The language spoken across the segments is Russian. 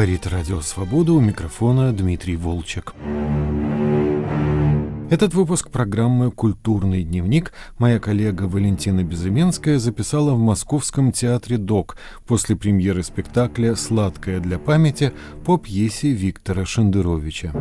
Говорит Радио Свобода у микрофона Дмитрий Волчек. Этот выпуск программы «Культурный дневник» моя коллега Валентина Безыменская записала в Московском театре «ДОК» после премьеры спектакля «Сладкое для памяти» по пьесе Виктора Шендеровича.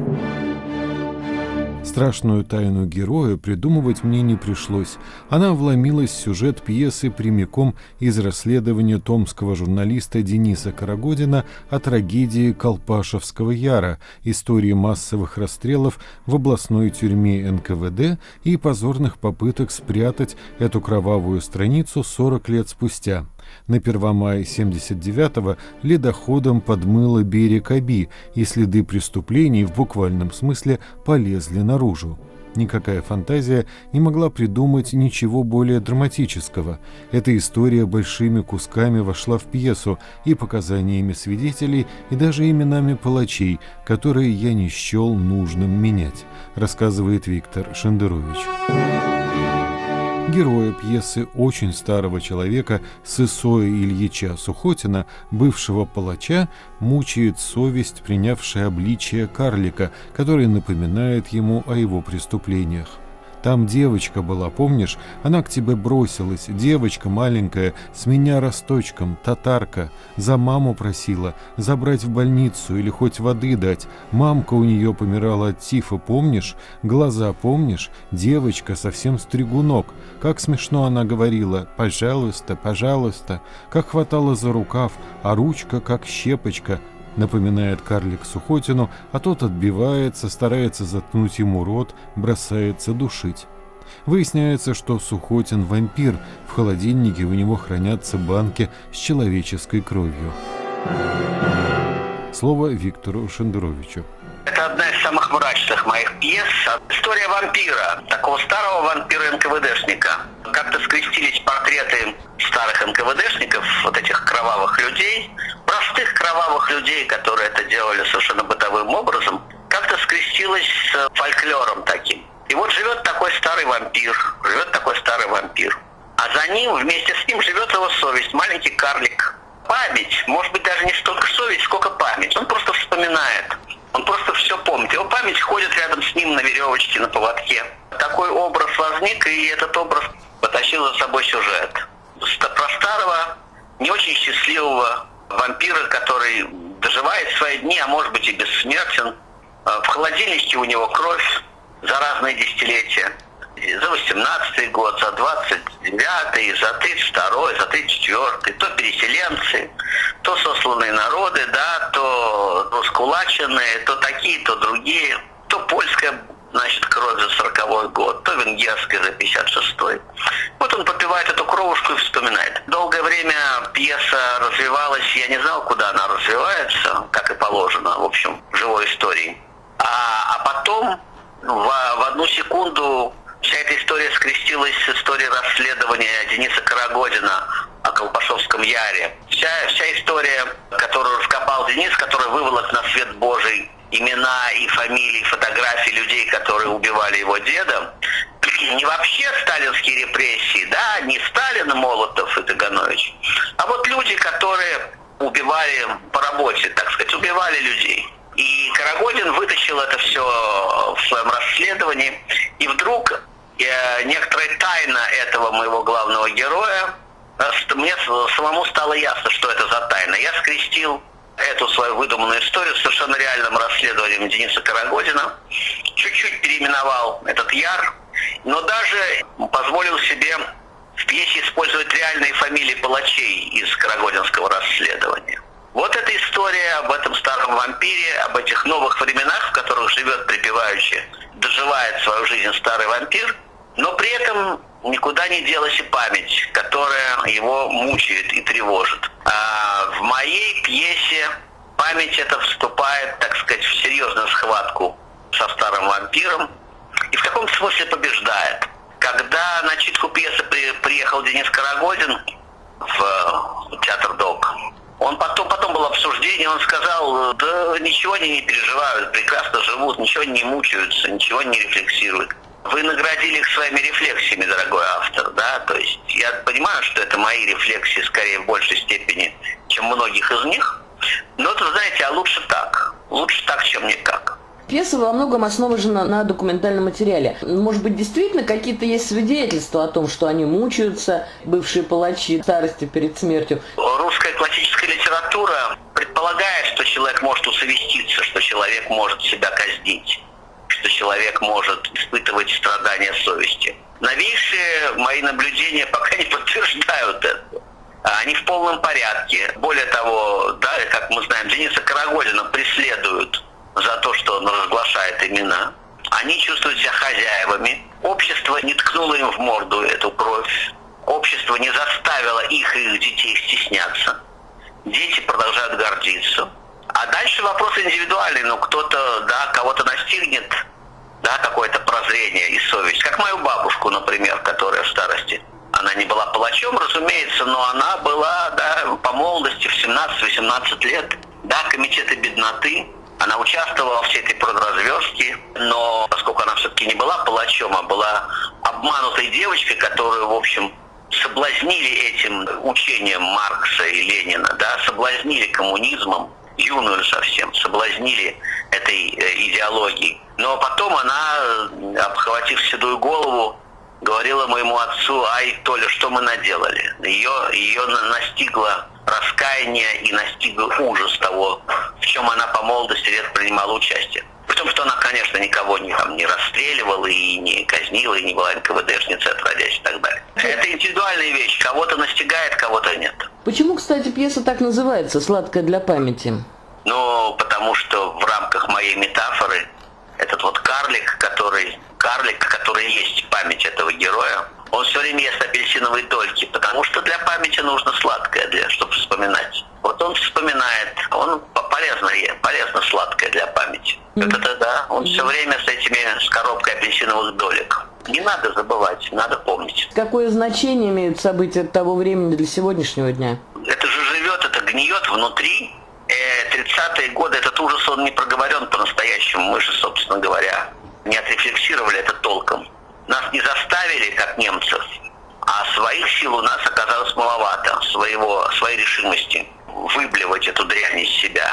Страшную тайну героя придумывать мне не пришлось. Она вломилась в сюжет пьесы прямиком из расследования томского журналиста Дениса Карагодина о трагедии Колпашевского Яра, истории массовых расстрелов в областной тюрьме НКВД и позорных попыток спрятать эту кровавую страницу 40 лет спустя. На Первомай 79-го ледоходом подмыло берег Аби, и следы преступлений в буквальном смысле полезли наружу. Никакая фантазия не могла придумать ничего более драматического. Эта история большими кусками вошла в пьесу и показаниями свидетелей, и даже именами палачей, которые я не счел нужным менять, рассказывает Виктор Шендерович героя пьесы очень старого человека Сысоя Ильича Сухотина, бывшего палача, мучает совесть, принявшая обличие карлика, который напоминает ему о его преступлениях. Там девочка была, помнишь? Она к тебе бросилась. Девочка маленькая, с меня росточком, татарка. За маму просила забрать в больницу или хоть воды дать. Мамка у нее помирала от тифа, помнишь? Глаза, помнишь? Девочка совсем стригунок. Как смешно она говорила «пожалуйста, пожалуйста». Как хватала за рукав, а ручка как щепочка – напоминает карлик Сухотину, а тот отбивается, старается заткнуть ему рот, бросается душить. Выясняется, что Сухотин вампир, в холодильнике у него хранятся банки с человеческой кровью. Слово Виктору Шендеровичу. Это одна из самых мрачных моих пьес. История вампира, такого старого вампира-НКВДшника. Как-то скрестились портреты старых НКВДшников, вот этих кровавых людей, простых кровавых людей, которые это делали совершенно бытовым образом, как-то скрестилось с фольклором таким. И вот живет такой старый вампир, живет такой старый вампир. А за ним, вместе с ним живет его совесть, маленький карлик. Память, может быть, даже не столько совесть, сколько память. Он просто вспоминает. Он просто все помнит. Его память ходит рядом с ним на веревочке, на поводке. Такой образ возник, и этот образ потащил за собой сюжет. Про старого, не очень счастливого вампира, который доживает свои дни, а может быть и бессмертен. А, в холодильнике у него кровь за разные десятилетия. За 18 год, за 29 за 32 за 34 то переселенцы, то сосланные народы, да, то раскулаченные, то такие, то другие, то польская значит, кровь за 40 год, то венгерская за 56-й. Вот он попивает эту кровушку и вспоминает. Долгое время пьеса развивалась, я не знал, куда она развивается, как и положено, в общем, в живой истории. А, а потом ну, в, в одну секунду вся эта история скрестилась с историей расследования Дениса Карагодина о Колпашовском Яре. Вся, вся история, которую раскопал Денис, который выволок на свет Божий имена и фамилии, фотографии людей, которые убивали его деда, не вообще сталинские репрессии, да, не Сталин, Молотов и Таганович, а вот люди, которые убивали по работе, так сказать, убивали людей. И Карагодин вытащил это все в своем расследовании, и вдруг некоторая тайна этого моего главного героя, э, мне самому стало ясно, что это за тайна. Я скрестил эту свою выдуманную историю с совершенно реальным расследованием Дениса Карагодина. Чуть-чуть переименовал этот Яр, но даже позволил себе в пьесе использовать реальные фамилии палачей из Карагодинского расследования. Вот эта история об этом старом вампире, об этих новых временах, в которых живет припеваючи, доживает свою жизнь старый вампир, но при этом никуда не делась и память, которая его мучает и тревожит. А в моей пьесе память это вступает, так сказать, в серьезную схватку со старым вампиром и в каком смысле побеждает. Когда на читку пьесы при, приехал Денис Карагодин в театр ДОК, он потом, потом было обсуждение, он сказал, да ничего они не переживают, прекрасно живут, ничего не мучаются, ничего не рефлексируют вы наградили их своими рефлексиями, дорогой автор, да, то есть я понимаю, что это мои рефлексии скорее в большей степени, чем многих из них, Ну, это, знаете, а лучше так. Лучше так, чем никак. Пьеса во многом основана на документальном материале. Может быть, действительно какие-то есть свидетельства о том, что они мучаются, бывшие палачи старости перед смертью? Русская классическая литература предполагает, что человек может усовеститься, что человек может себя казнить, что человек может испытывать страдания совести. Новейшие мои наблюдения пока не подтверждают это. Они в полном порядке. Более того, да, как мы знаем, Дениса Карагодина преследуют за то, что он разглашает имена. Они чувствуют себя хозяевами. Общество не ткнуло им в морду эту кровь. Общество не заставило их и их детей стесняться. Дети продолжают гордиться. А дальше вопрос индивидуальный. Ну, кто-то, да, кого-то настигнет, да, какое-то прозрение и совесть. Как мою бабушку, например, которая в старости. Она не была палачом, разумеется, но она была, да, по молодости в 17-18 лет, да, комитеты бедноты, она участвовала во всей этой продразверстке, но поскольку она все-таки не была палачом, а была обманутой девочкой, которую, в общем, соблазнили этим учением Маркса и Ленина, да, соблазнили коммунизмом, юную совсем, соблазнили этой э, идеологией. Но потом она, обхватив седую голову, говорила моему отцу, ай, Толя, что мы наделали? Ее, ее настигло раскаяние и настиг ужас того, в чем она по молодости лет принимала участие. При том, что она, конечно, никого не, там, не расстреливала и не казнила, и не была НКВДшницей, отродясь и так далее. Это индивидуальная вещь. Кого-то настигает, кого-то нет. Почему, кстати, пьеса так называется «Сладкая для памяти»? Ну, потому что в рамках моей метафоры этот вот карлик, который, карлик, который есть память этого героя, он все время ест апельсиновые дольки, потому что для памяти нужно сладкое, для, чтобы вспоминать. Вот он вспоминает, он полезно, полезно сладкое для памяти. Mm-hmm. Это да, он все время с этими, с коробкой апельсиновых долек. Не надо забывать, надо помнить. Какое значение имеют события того времени для сегодняшнего дня? Это же живет, это гниет внутри. 30-е э, годы этот ужас, он не проговорен по-настоящему. Мы же, собственно говоря, не отрефлексировали это толком. Нас не заставили, как немцев, а своих сил у нас оказалось маловато, своего, своей решимости выблевать эту дрянь из себя.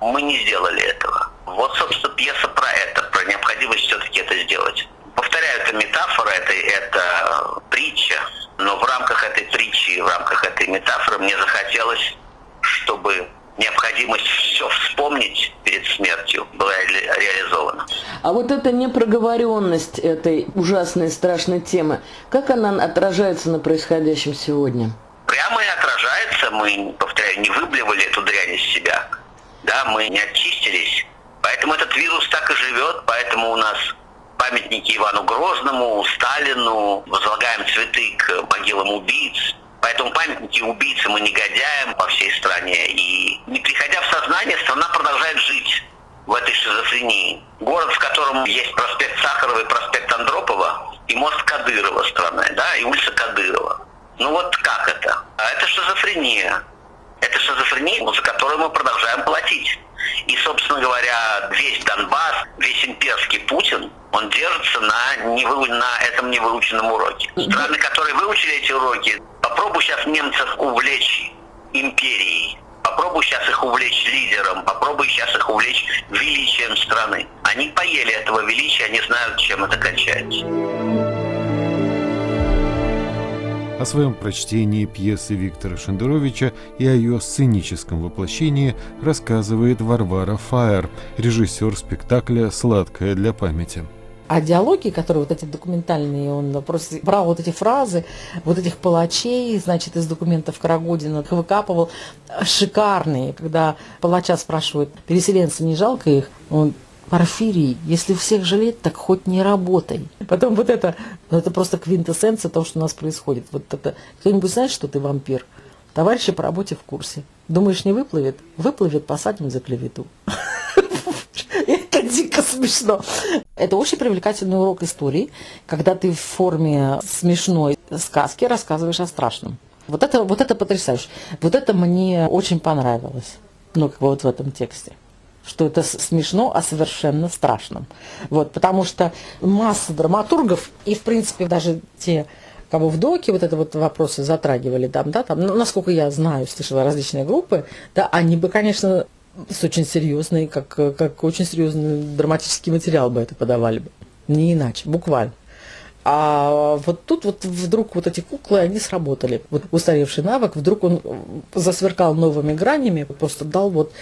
Мы не сделали этого. Вот, собственно, пьеса про это, про необходимость все-таки это сделать. Повторяю, это метафора, это, это притча, но в рамках этой притчи, в рамках этой метафоры мне захотелось, чтобы необходимость все вспомнить перед смертью была ре реализована. А вот эта непроговоренность этой ужасной страшной темы, как она отражается на происходящем сегодня? Прямо и отражается. Мы, повторяю, не выблевали эту дрянь из себя. Да, мы не очистились. Поэтому этот вирус так и живет, поэтому у нас памятники Ивану Грозному, Сталину, возлагаем цветы к могилам убийц, Поэтому памятники убийцам и негодяям по всей стране. И не приходя в сознание, страна продолжает жить в этой шизофрении. Город, в котором есть проспект Сахарова и проспект Андропова, и мост Кадырова страной, да, и улица Кадырова. Ну вот как это? А это шизофрения. Это шизофрения, за которую мы продолжаем платить. И, собственно говоря, весь Донбасс, весь имперский Путин, он держится на, невы... на этом невыученном уроке. Страны, которые выучили эти уроки, попробуй сейчас немцев увлечь империей, попробуй сейчас их увлечь лидером, попробуй сейчас их увлечь величием страны. Они поели этого величия, они знают, чем это кончается. О своем прочтении пьесы Виктора Шендеровича и о ее сценическом воплощении рассказывает Варвара Фаер, режиссер спектакля «Сладкая для памяти». А диалоги, которые вот эти документальные, он просто брал вот эти фразы, вот этих палачей, значит, из документов Карагодина выкапывал, шикарные, когда палача спрашивают, переселенцы не жалко их? Он Порфирий, если всех жалеть, так хоть не работай. Потом вот это, это просто квинтэссенция того, что у нас происходит. Вот это, кто-нибудь знает, что ты вампир? Товарищи по работе в курсе. Думаешь, не выплывет? Выплывет, посадим за клевету. Дико смешно. Это очень привлекательный урок истории, когда ты в форме смешной сказки рассказываешь о страшном. Вот это, вот это потрясающе. Вот это мне очень понравилось. Ну, как бы вот в этом тексте что это смешно, а совершенно страшным. Вот, потому что масса драматургов, и в принципе даже те бы в доке вот это вот вопросы затрагивали там, да, там, ну, насколько я знаю, слышала различные группы, да, они бы, конечно, с очень серьезной, как, как очень серьезный драматический материал бы это подавали бы. Не иначе, буквально. А вот тут вот вдруг вот эти куклы, они сработали. Вот устаревший навык, вдруг он засверкал новыми гранями, просто дал вот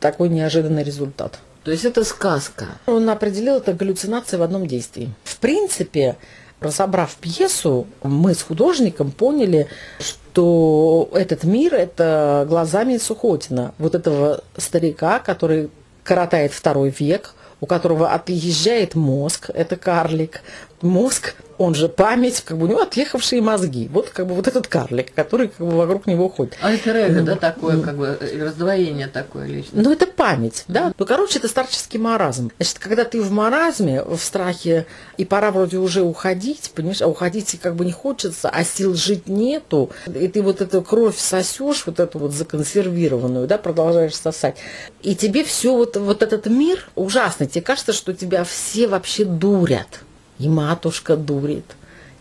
такой неожиданный результат. То есть это сказка. Он определил это галлюцинацией в одном действии. В принципе, разобрав пьесу, мы с художником поняли, что этот мир – это глазами Сухотина, вот этого старика, который коротает второй век, у которого отъезжает мозг, это карлик. Мозг он же память, как бы у него отъехавшие мозги. Вот как бы вот этот карлик, который как бы вокруг него ходит. Альтер да, такое, как бы раздвоение такое лично. Ну, это память, да. Ну, короче, это старческий маразм. Значит, когда ты в маразме, в страхе, и пора вроде уже уходить, понимаешь, а уходить как бы не хочется, а сил жить нету, и ты вот эту кровь сосешь, вот эту вот законсервированную, да, продолжаешь сосать. И тебе все вот, вот этот мир ужасный. Тебе кажется, что тебя все вообще дурят и матушка дурит,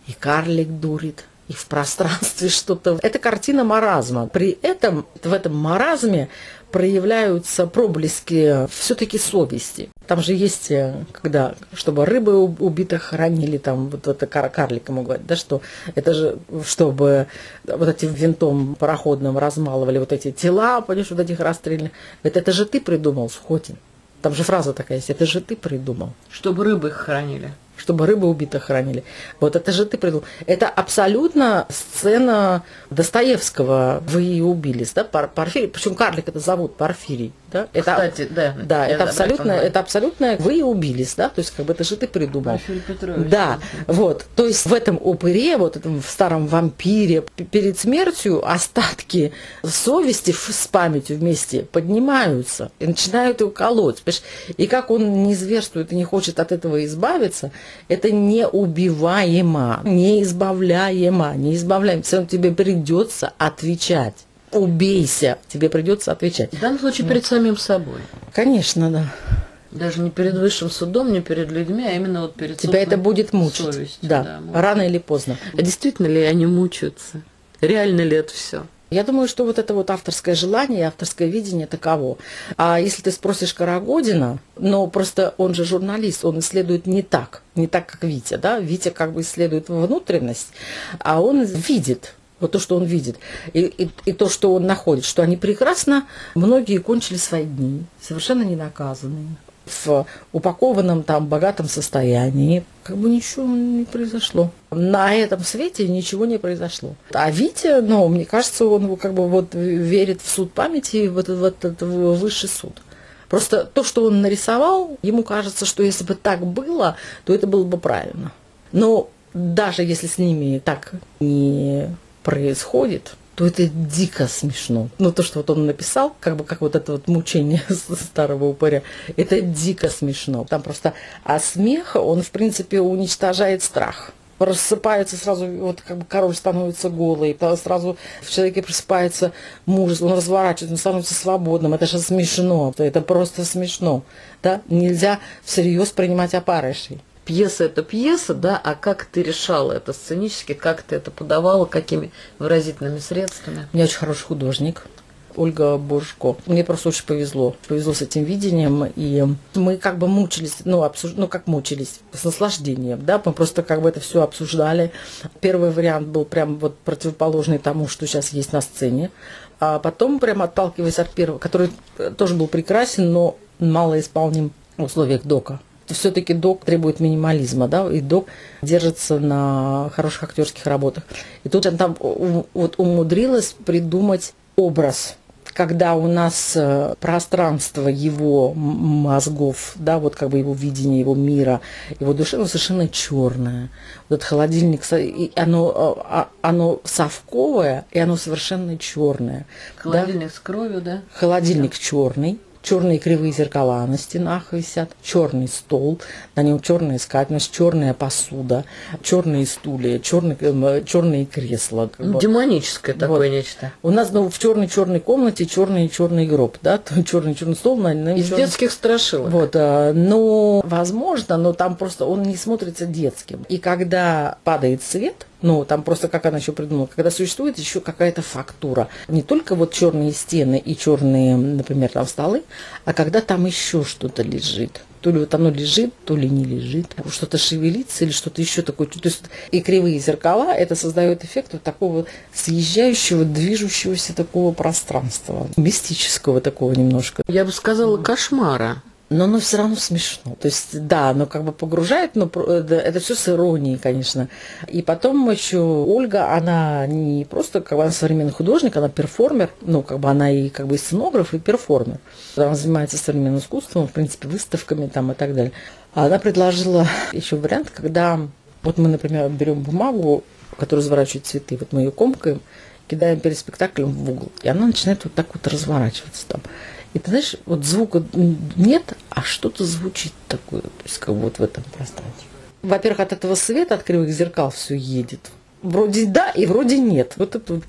и карлик дурит, и в пространстве что-то. Это картина маразма. При этом в этом маразме проявляются проблески все-таки совести. Там же есть, э, когда, чтобы рыбы убитых хоронили, там вот это кар карлика могу говорить, да, что это же, чтобы вот этим винтом пароходным размалывали вот эти тела, понимаешь, вот этих расстрельных. Это, это же ты придумал, Сухотин. Там же фраза такая есть, это же ты придумал. Чтобы рыбы их хоронили чтобы рыбы убитых хранили. Вот это же ты придумал. Это абсолютно сцена Достоевского. Вы ее убились, да, Пор Порфирий. Причем карлик это зовут Порфирий. Да? Это, Кстати, да. Да, это абсолютно, это абсолютно вы убились, да, то есть как бы это же ты придумал. Порфирий Петрович. Да, вот, то есть в этом упыре, вот этом в старом вампире, перед смертью остатки совести с памятью вместе поднимаются и начинают его колоть. Понимаешь? И как он не зверствует и не хочет от этого избавиться, это неубиваемо, неизбавляемо, неизбавляемо. Все равно тебе придется отвечать убейся, тебе придется отвечать. В данном случае перед самим собой. Конечно, да. Даже не перед высшим судом, не перед людьми, а именно вот перед Тебя это будет мучить. Совестью, да, да рано или поздно. А действительно ли они мучаются? Реально ли это все? Я думаю, что вот это вот авторское желание, авторское видение таково. А если ты спросишь Карагодина, но просто он же журналист, он исследует не так, не так, как Витя, да? Витя как бы исследует внутренность, а он видит, вот то, что он видит, и, и, и то, что он находит, что они прекрасно, многие кончили свои дни, совершенно не наказанные, в упакованном там богатом состоянии, как бы ничего не произошло. На этом свете ничего не произошло. А Витя, ну, мне кажется, он как бы вот верит в суд памяти, в этот, в этот высший суд. Просто то, что он нарисовал, ему кажется, что если бы так было, то это было бы правильно. Но даже если с ними так не происходит, то это дико смешно. Ну, то, что вот он написал, как бы как вот это вот мучение старого упыря, это дико смешно. Там просто, а смех, он, в принципе, уничтожает страх рассыпается сразу, вот как бы король становится голый, сразу в человеке просыпается мужество, он разворачивается, он становится свободным. Это же смешно, это просто смешно. Да? Нельзя всерьез принимать опарышей пьеса это пьеса, да, а как ты решала это сценически, как ты это подавала, какими выразительными средствами? У меня очень хороший художник, Ольга Божко. Мне просто очень повезло. Повезло с этим видением. И мы как бы мучились, ну, обсуж... ну как мучились, с наслаждением, да, мы просто как бы это все обсуждали. Первый вариант был прям вот противоположный тому, что сейчас есть на сцене. А потом, прям отталкиваясь от первого, который тоже был прекрасен, но мало исполним в условиях дока все-таки док требует минимализма, да, и док держится на хороших актерских работах. И тут он там вот умудрилась придумать образ когда у нас э, пространство его мозгов, да, вот как бы его видение, его мира, его души, оно совершенно черное. Вот этот холодильник, оно, э, а, оно совковое, и оно совершенно черное. Холодильник да? с кровью, да? Холодильник да. черный, черные кривые зеркала на стенах висят, черный стол, на нем черная скатерть, черная посуда, черные стулья, черные, эм, черные кресла. Демоническое вот. такое нечто. У нас ну, в черной черной комнате черный черный гроб, да, черный черный стол на, на Из черный... детских страшилок. Вот, а, но возможно, но там просто он не смотрится детским. И когда падает свет, Ну, там просто как она еще придумала, когда существует еще какая-то фактура. Не только вот черные стены и черные, например, там столы, а когда там еще что-то лежит. То ли вот оно лежит, то ли не лежит. Что-то шевелится или что-то еще такое. То есть и кривые зеркала, это создает эффект вот такого съезжающего, движущегося такого пространства. Мистического такого немножко. Я бы сказала, кошмара но оно все равно смешно. То есть, да, оно как бы погружает, но это все с иронией, конечно. И потом еще Ольга, она не просто как бы она современный художник, она перформер, ну, как бы она и как бы и сценограф, и перформер. Она занимается современным искусством, в принципе, выставками там и так далее. А она предложила еще вариант, когда вот мы, например, берем бумагу, которая разворачивает цветы, вот мы ее комкаем, кидаем перед спектаклем в угол, и она начинает вот так вот разворачиваться там. И ты знаешь, вот звука нет, а что-то звучит такое, то есть как вот в этом пространстве. Во-первых, от этого света, от кривых зеркал все едет. Вроде да и вроде нет. Вот это,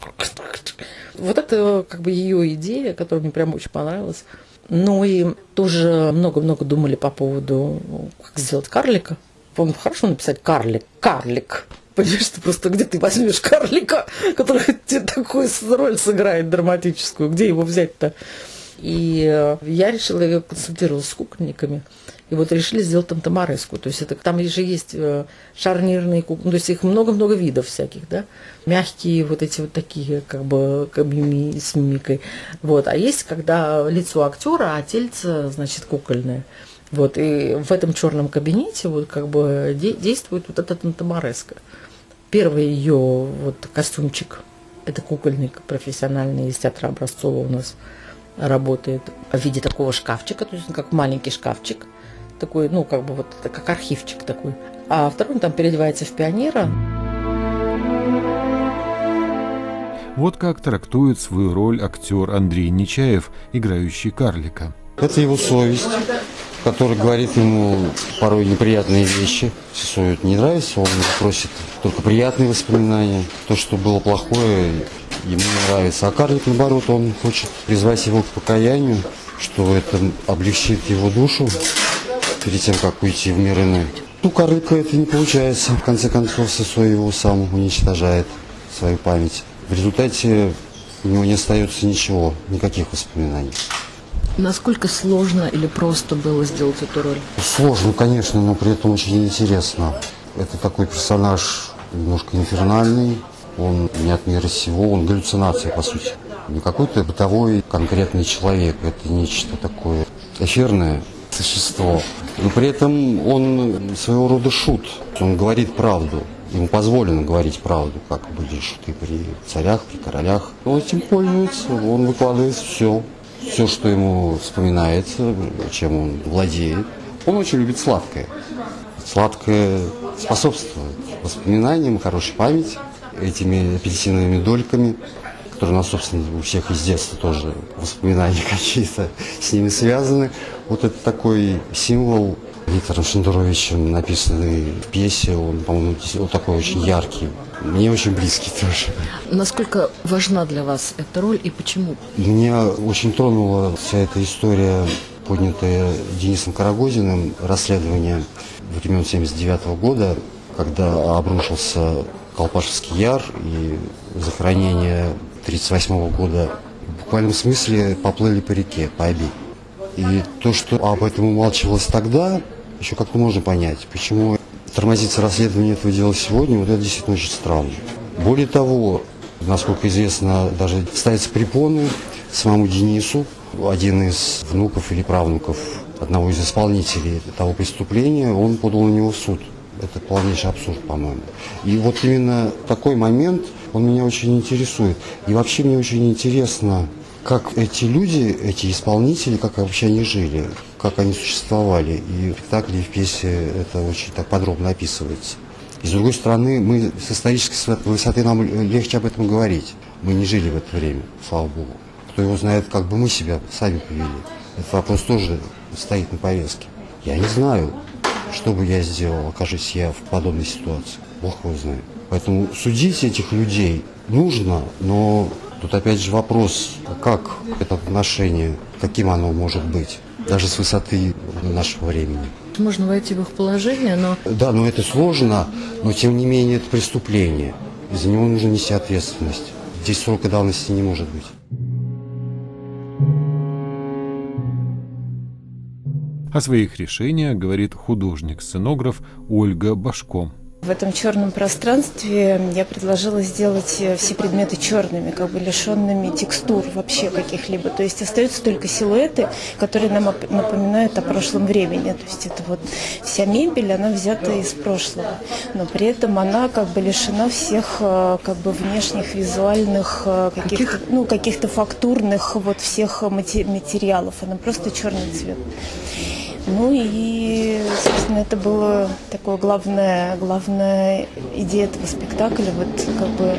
вот это как бы ее идея, которая мне прям очень понравилась. Ну и тоже много-много думали по поводу, как сделать карлика. По-моему, хорошо написать карлик. Карлик. Понимаешь, что просто где ты возьмешь карлика, который тебе такую роль сыграет драматическую? Где его взять-то? И э, я решила, я консультировалась с кукольниками. И вот решили сделать там тамареску. То есть это, там же есть э, шарнирные куклы, ну, то есть их много-много видов всяких, да. Мягкие вот эти вот такие, как бы, как мими, с мимикой. Вот. А есть, когда лицо актера, а тельце, значит, кукольное. Вот, и в этом черном кабинете вот как бы де- действует вот этот тамареска. Первый ее вот костюмчик, это кукольник профессиональный из театра Образцова у нас – работает в виде такого шкафчика, то есть как маленький шкафчик, такой, ну, как бы вот, как архивчик такой. А второй он там переодевается в пионера. Вот как трактует свою роль актер Андрей Нечаев, играющий карлика. Это его совесть, которая говорит ему порой неприятные вещи. Сесою это не нравится, он просит только приятные воспоминания. То, что было плохое, ему не нравится. А карлик, наоборот, он хочет призвать его к покаянию, что это облегчит его душу перед тем, как уйти в мир иной. У карлика это не получается. В конце концов, Сосой его сам уничтожает, свою память. В результате у него не остается ничего, никаких воспоминаний. Насколько сложно или просто было сделать эту роль? Сложно, конечно, но при этом очень интересно. Это такой персонаж немножко инфернальный, он не от мира сего, он галлюцинация, по сути. Не какой-то бытовой конкретный человек, это нечто такое эфирное существо. Но при этом он своего рода шут, он говорит правду. Ему позволено говорить правду, как были шуты при царях, при королях. Он этим пользуется, он выкладывает все, все, что ему вспоминается, чем он владеет. Он очень любит сладкое. Сладкое способствует воспоминаниям, хорошей памяти этими апельсиновыми дольками, которые у нас, собственно, у всех из детства тоже воспоминания какие-то с ними связаны. Вот это такой символ Виктором Шендеровичем написанный в пьесе, он, по-моему, вот такой очень яркий. Мне очень близкий тоже. Насколько важна для вас эта роль и почему? Меня очень тронула вся эта история, поднятая Денисом Карагозиным, расследование времен 79 года, когда обрушился Колпашевский яр и захоронение 1938 года в буквальном смысле поплыли по реке, по оби. И то, что об этом умалчивалось тогда, еще как-то можно понять. Почему тормозится расследование этого дела сегодня, вот это действительно очень странно. Более того, насколько известно, даже ставятся препоны самому Денису, один из внуков или правнуков одного из исполнителей того преступления, он подал на него в суд. Это полнейший абсурд, по-моему. И вот именно такой момент, он меня очень интересует. И вообще мне очень интересно, как эти люди, эти исполнители, как вообще они жили, как они существовали. И в спектакле и в пьесе это очень так подробно описывается. И с другой стороны, мы с исторической высоты нам легче об этом говорить. Мы не жили в это время, слава богу. Кто его знает, как бы мы себя сами повели. Этот вопрос тоже стоит на повестке. Я не знаю. Что бы я сделал, окажись я в подобной ситуации? Бог его знает. Поэтому судить этих людей нужно, но тут опять же вопрос, как это отношение, каким оно может быть, даже с высоты нашего времени. Можно войти в их положение, но... Да, но это сложно, но тем не менее это преступление. за него нужно нести ответственность. Здесь срока давности не может быть. О своих решениях говорит художник-сценограф Ольга Башко. В этом черном пространстве я предложила сделать э, все предметы черными, как бы лишенными текстур вообще каких-либо. То есть остаются только силуэты, которые нам напоминают о прошлом времени. То есть это вот вся мебель, она взята из прошлого. Но при этом она как бы лишена всех э, как бы внешних визуальных э, каких-то, ну, каких-то фактурных вот всех материалов. Она просто черный цвет. Ну и, собственно, это было такое главное, главная идея этого спектакля. Вот как бы,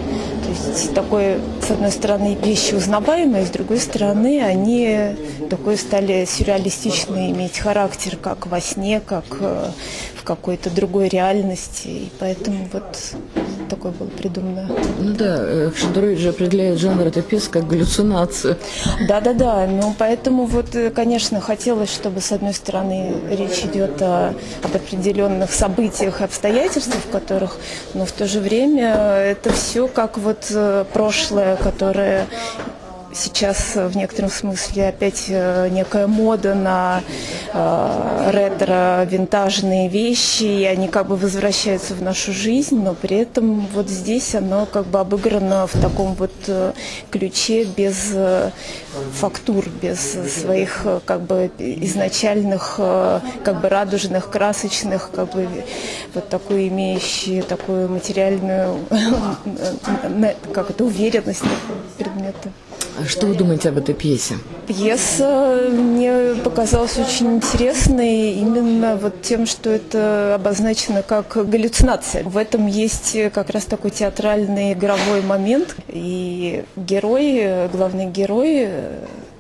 есть такой, с одной стороны, вещи узнаваемые, с другой стороны, они такой стали сюрреалистичный иметь характер, как во сне, как э, в какой-то другой реальности. И поэтому вот такое было придумано. Ну да, Шендерович же определяет жанр этой пьесы как галлюцинацию. Да-да-да, ну поэтому вот, э, конечно, хотелось, чтобы с одной стороны речь идет о, об определенных событиях, обстоятельствах, в которых, но в то же время это все как вот э, прошлое, которое сейчас в некотором смысле опять э, некая мода на э, ретро-винтажные вещи, и они как бы возвращаются в нашу жизнь, но при этом вот здесь оно как бы обыграно в таком вот э, ключе без э, фактур, без своих э, как бы изначальных э, как бы радужных, красочных, как бы вот такую имеющие такую материальную как это уверенность предмета. Что вы думаете об этой пьесе? Пьеса мне показалась очень интересной именно вот тем, что это обозначено как галлюцинация. В этом есть как раз такой театральный игровой момент. И герой, главный герой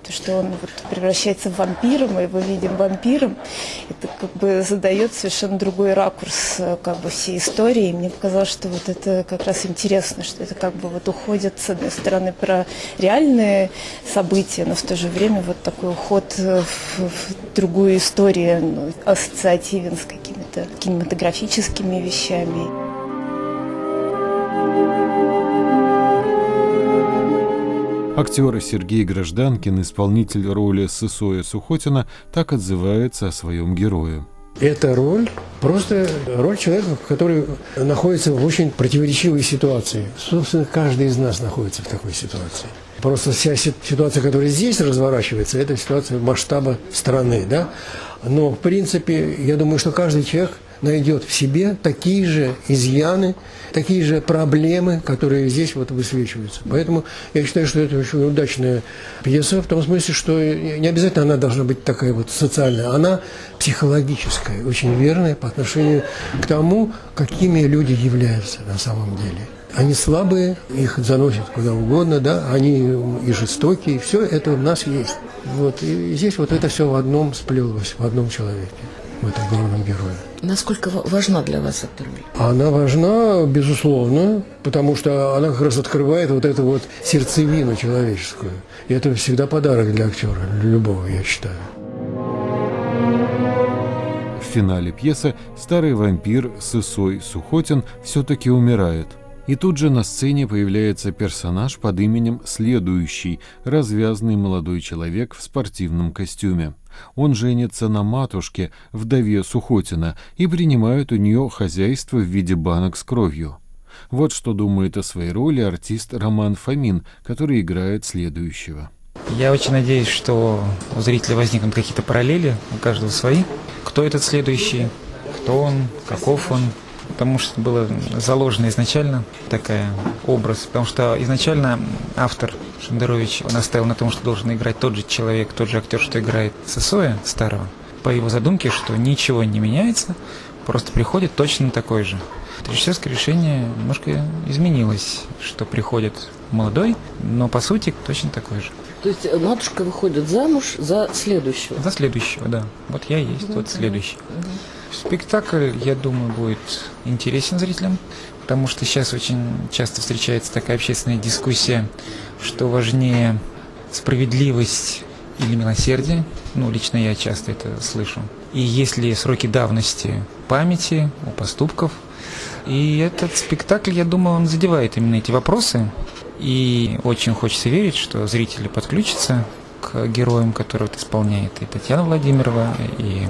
то, что он вот превращается в вампира, мы его видим вампиром, это как бы задает совершенно другой ракурс э, как бы всей истории. И мне показалось, что вот это как раз интересно, что это как бы вот уходит с одной стороны про реальные события, но в то же время вот такой уход в, в другую историю, ну, ассоциативен с какими-то кинематографическими вещами. Актер Сергей Гражданкин, исполнитель роли Сысоя Сухотина, так отзывается о своем герое. Эта роль просто роль человека, который находится в очень противоречивой ситуации. Собственно, каждый из нас находится в такой ситуации. Просто вся ситуация, которая здесь разворачивается, это ситуация масштаба страны. Да? Но, в принципе, я думаю, что каждый человек найдет в себе такие же изъяны, такие же проблемы, которые здесь вот высвечиваются. Поэтому я считаю, что это очень удачная пьеса в том смысле, что не обязательно она должна быть такая вот социальная, она психологическая, очень верная по отношению к тому, какими люди являются на самом деле. Они слабые, их заносят куда угодно, да, они и жестокие, все это у нас есть. Вот, и здесь вот это все в одном сплелось, в одном человеке в этом главном герое. Насколько важна для вас эта роль? Она важна, безусловно, потому что она как раз открывает вот эту вот сердцевину человеческую. И это всегда подарок для актера, для любого, я считаю. В финале пьесы старый вампир Сысой Сухотин все-таки умирает. И тут же на сцене появляется персонаж под именем Следующий, развязный молодой человек в спортивном костюме. Он женится на матушке, вдове Сухотина, и принимает у нее хозяйство в виде банок с кровью. Вот что думает о своей роли артист Роман Фомин, который играет следующего. Я очень надеюсь, что у зрителя возникнут какие-то параллели, у каждого свои. Кто этот следующий, кто он, каков он, потому что было заложено изначально такая образ, потому что изначально автор Шендерович настаивал на том, что должен играть тот же человек, тот же актер, что играет Сосоя старого, по его задумке, что ничего не меняется, просто приходит точно такой же. Режиссерское решение немножко изменилось, что приходит молодой, но по сути точно такой же. То есть матушка выходит замуж за следующего? За следующего, да. Вот я есть угу, тот следующий. Спектакль, я думаю, будет интересен зрителям, потому что сейчас очень часто встречается такая общественная дискуссия, что важнее справедливость или милосердие. Ну, лично я часто это слышу. И если сроки давности памяти у поступков, И этот спектакль, я думаю, он задевает именно эти вопросы. И очень хочется верить, что зрители подключатся к героям, которые вот исполняет и Татьяна Владимирова, и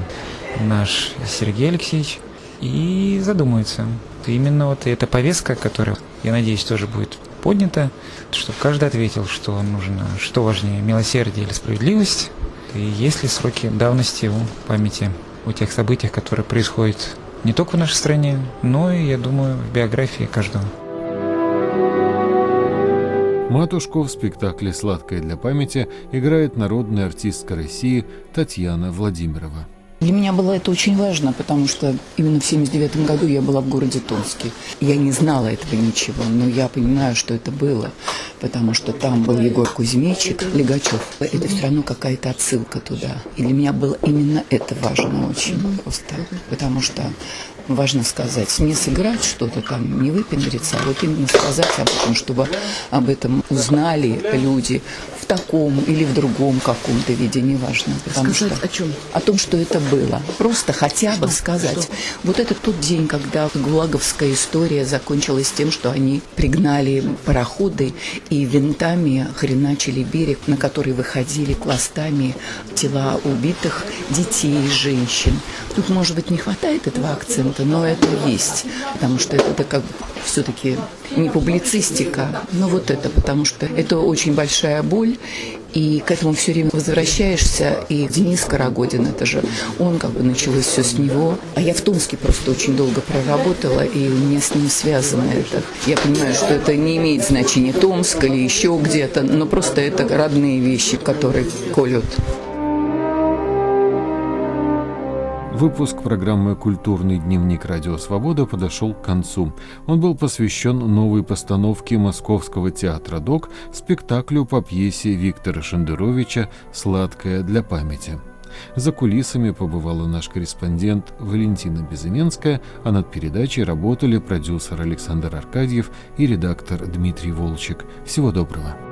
наш Сергей Алексеевич, и задумаются. Именно вот эта повестка, которая, я надеюсь, тоже будет поднята, чтобы каждый ответил, что нужно, что важнее, милосердие или справедливость, и есть ли сроки давности у памяти о тех событиях, которые происходят не только в нашей стране, но и, я думаю, в биографии каждого. Матушку в спектакле «Сладкое для памяти» играет народная артистка России Татьяна Владимирова. Для меня было это очень важно, потому что именно в 79 году я была в городе Томске. Я не знала этого ничего, но я понимаю, что это было, потому что там был Егор Кузьмичек, Легачев. Это все равно какая-то отсылка туда. И для меня было именно это важно очень просто, потому что важно сказать, не сыграть что-то там, не выпендриться, а вот именно сказать об этом, чтобы об этом узнали люди в таком или в другом каком-то виде, неважно. Потому сказать что, о чем? О том, что это было. Просто хотя бы сказать. Что? Вот это тот день, когда гулаговская история закончилась тем, что они пригнали пароходы и винтами хреначили берег, на который выходили пластами тела убитых детей и женщин. Тут, может быть, не хватает этого акцента, но это есть, потому что это как все-таки не публицистика, но вот это, потому что это очень большая боль, и к этому все время возвращаешься. И Денис Карагодин, это же он, как бы началось все с него. А я в Томске просто очень долго проработала, и у меня с ним связано это. Я понимаю, что это не имеет значения Томск или еще где-то, но просто это родные вещи, которые колют. Выпуск программы «Культурный дневник Радио Свобода» подошел к концу. Он был посвящен новой постановке Московского театра ДОК спектаклю по пьесе Виктора Шендеровича «Сладкое для памяти». За кулисами побывала наш корреспондент Валентина Безыменская, а над передачей работали продюсер Александр Аркадьев и редактор Дмитрий Волчек. Всего доброго.